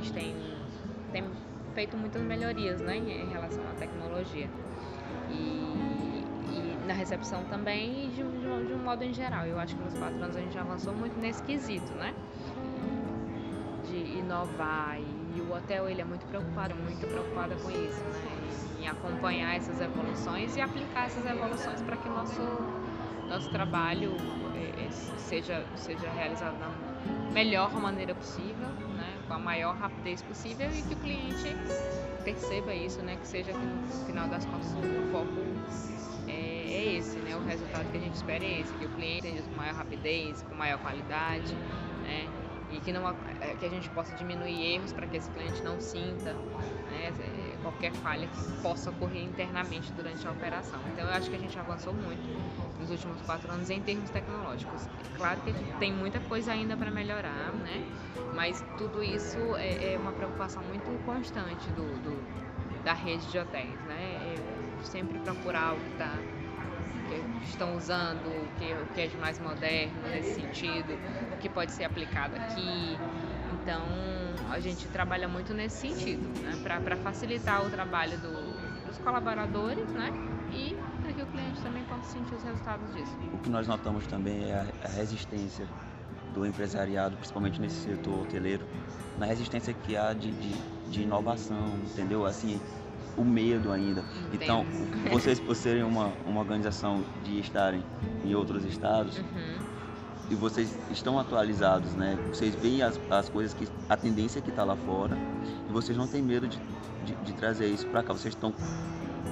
gente tem, tem feito muitas melhorias né, em relação à tecnologia. E, e na recepção também, de, de, de, um modo em geral. Eu acho que nos quatro anos a gente avançou muito nesse quesito, né? De inovar. E, e o hotel ele é muito preocupado, muito preocupado com isso, né? Em acompanhar essas evoluções e aplicar essas evoluções para que o nosso, nosso trabalho é, seja, seja realizado da melhor maneira possível, né? Com a maior rapidez possível e que o cliente perceba isso, né? que seja que no final das contas o foco é, é esse, né? o resultado que a gente espera é esse, que o cliente seja com maior rapidez, com maior qualidade, né? e que, não, é, que a gente possa diminuir erros para que esse cliente não sinta né, qualquer falha que possa ocorrer internamente durante a operação. Então eu acho que a gente avançou muito nos últimos quatro anos em termos tecnológicos. Claro que tem muita coisa ainda para melhorar, né? Mas tudo isso é, é, uma preocupação muito constante do, do, da rede de hotéis. Né? É sempre procurar o que está que estão usando, o que, o que é de mais moderno nesse sentido, o que pode ser aplicado aqui. Então, a gente trabalha muito nesse sentido, né? para facilitar o trabalho do, dos colaboradores né? e para que o cliente também possa sentir os resultados disso. O que nós notamos também é a resistência do empresariado, principalmente nesse setor hoteleiro, na resistência que há de, de, de inovação, entendeu? Assim, o medo ainda. Entendo. Então, vocês por serem uma, uma organização de estarem em outros estados uhum. e vocês estão atualizados, né? Vocês veem as, as coisas que a tendência que está lá fora e vocês não têm medo de, de, de trazer isso para cá. Vocês estão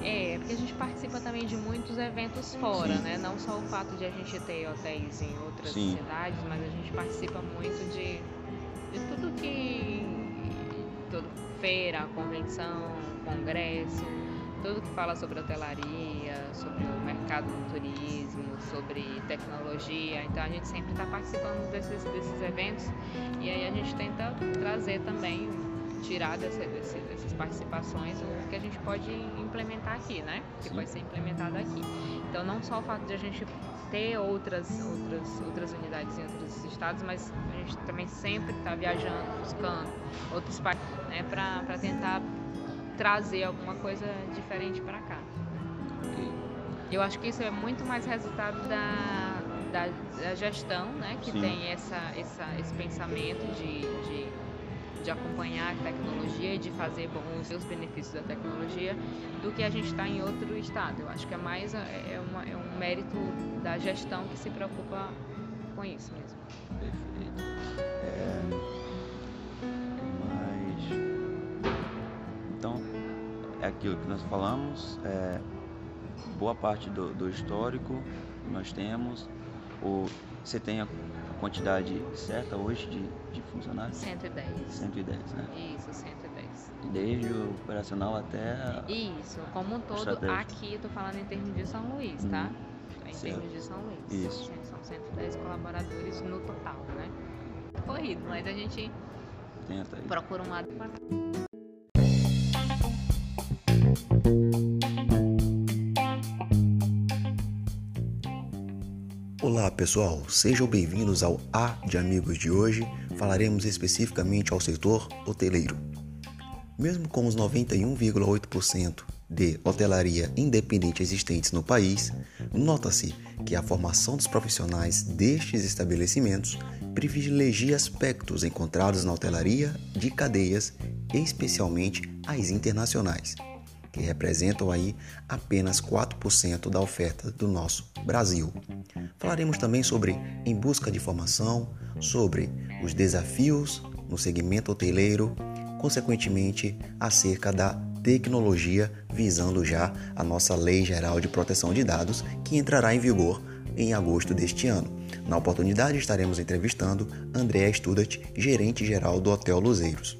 é, porque a gente participa também de muitos eventos fora, Sim. né? Não só o fato de a gente ter hotéis em outras Sim. cidades, mas a gente participa muito de, de tudo que. Tudo, feira, convenção, congresso, tudo que fala sobre hotelaria, sobre o mercado do turismo, sobre tecnologia. Então a gente sempre está participando desses, desses eventos e aí a gente tenta trazer também, tirar desse, desse, dessas participações o que a gente pode implementar aqui, né? Que Sim. pode ser implementado aqui. Então não só o fato de a gente ter outras, outras, outras unidades em outros estados, mas a gente também sempre está viajando, buscando outros países, né? Para tentar trazer alguma coisa diferente para cá. Eu acho que isso é muito mais resultado da, da, da gestão, né? Que Sim. tem essa, essa, esse pensamento de, de, de, acompanhar a tecnologia e de fazer bom, os seus benefícios da tecnologia do que a gente está em outro estado. Eu acho que é mais é, uma, é um mérito da gestão que se preocupa com isso mesmo. Perfeito. É... é aquilo que nós falamos, é, boa parte do, do histórico nós temos. O, você tem a quantidade certa hoje de, de funcionários? 110. 110, né? Isso, 110. Desde o operacional até. Isso, como um todo, aqui eu tô falando em termos de São Luís, tá? Hum, em certo. termos de São Luís. Isso. São 110 colaboradores no total, né? Corrido, mas a gente Tenta aí. procura um lado. Olá pessoal, sejam bem-vindos ao A de Amigos de hoje. Falaremos especificamente ao setor hoteleiro. Mesmo com os 91,8% de hotelaria independente existentes no país, nota-se que a formação dos profissionais destes estabelecimentos privilegia aspectos encontrados na hotelaria de cadeias, especialmente as internacionais que representam aí apenas 4% da oferta do nosso Brasil. Falaremos também sobre em busca de formação, sobre os desafios no segmento hoteleiro, consequentemente acerca da tecnologia, visando já a nossa Lei Geral de Proteção de Dados, que entrará em vigor em agosto deste ano. Na oportunidade, estaremos entrevistando André Studat, gerente geral do Hotel Luzeiros.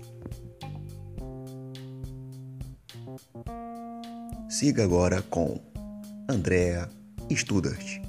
Siga agora com Andrea estudas.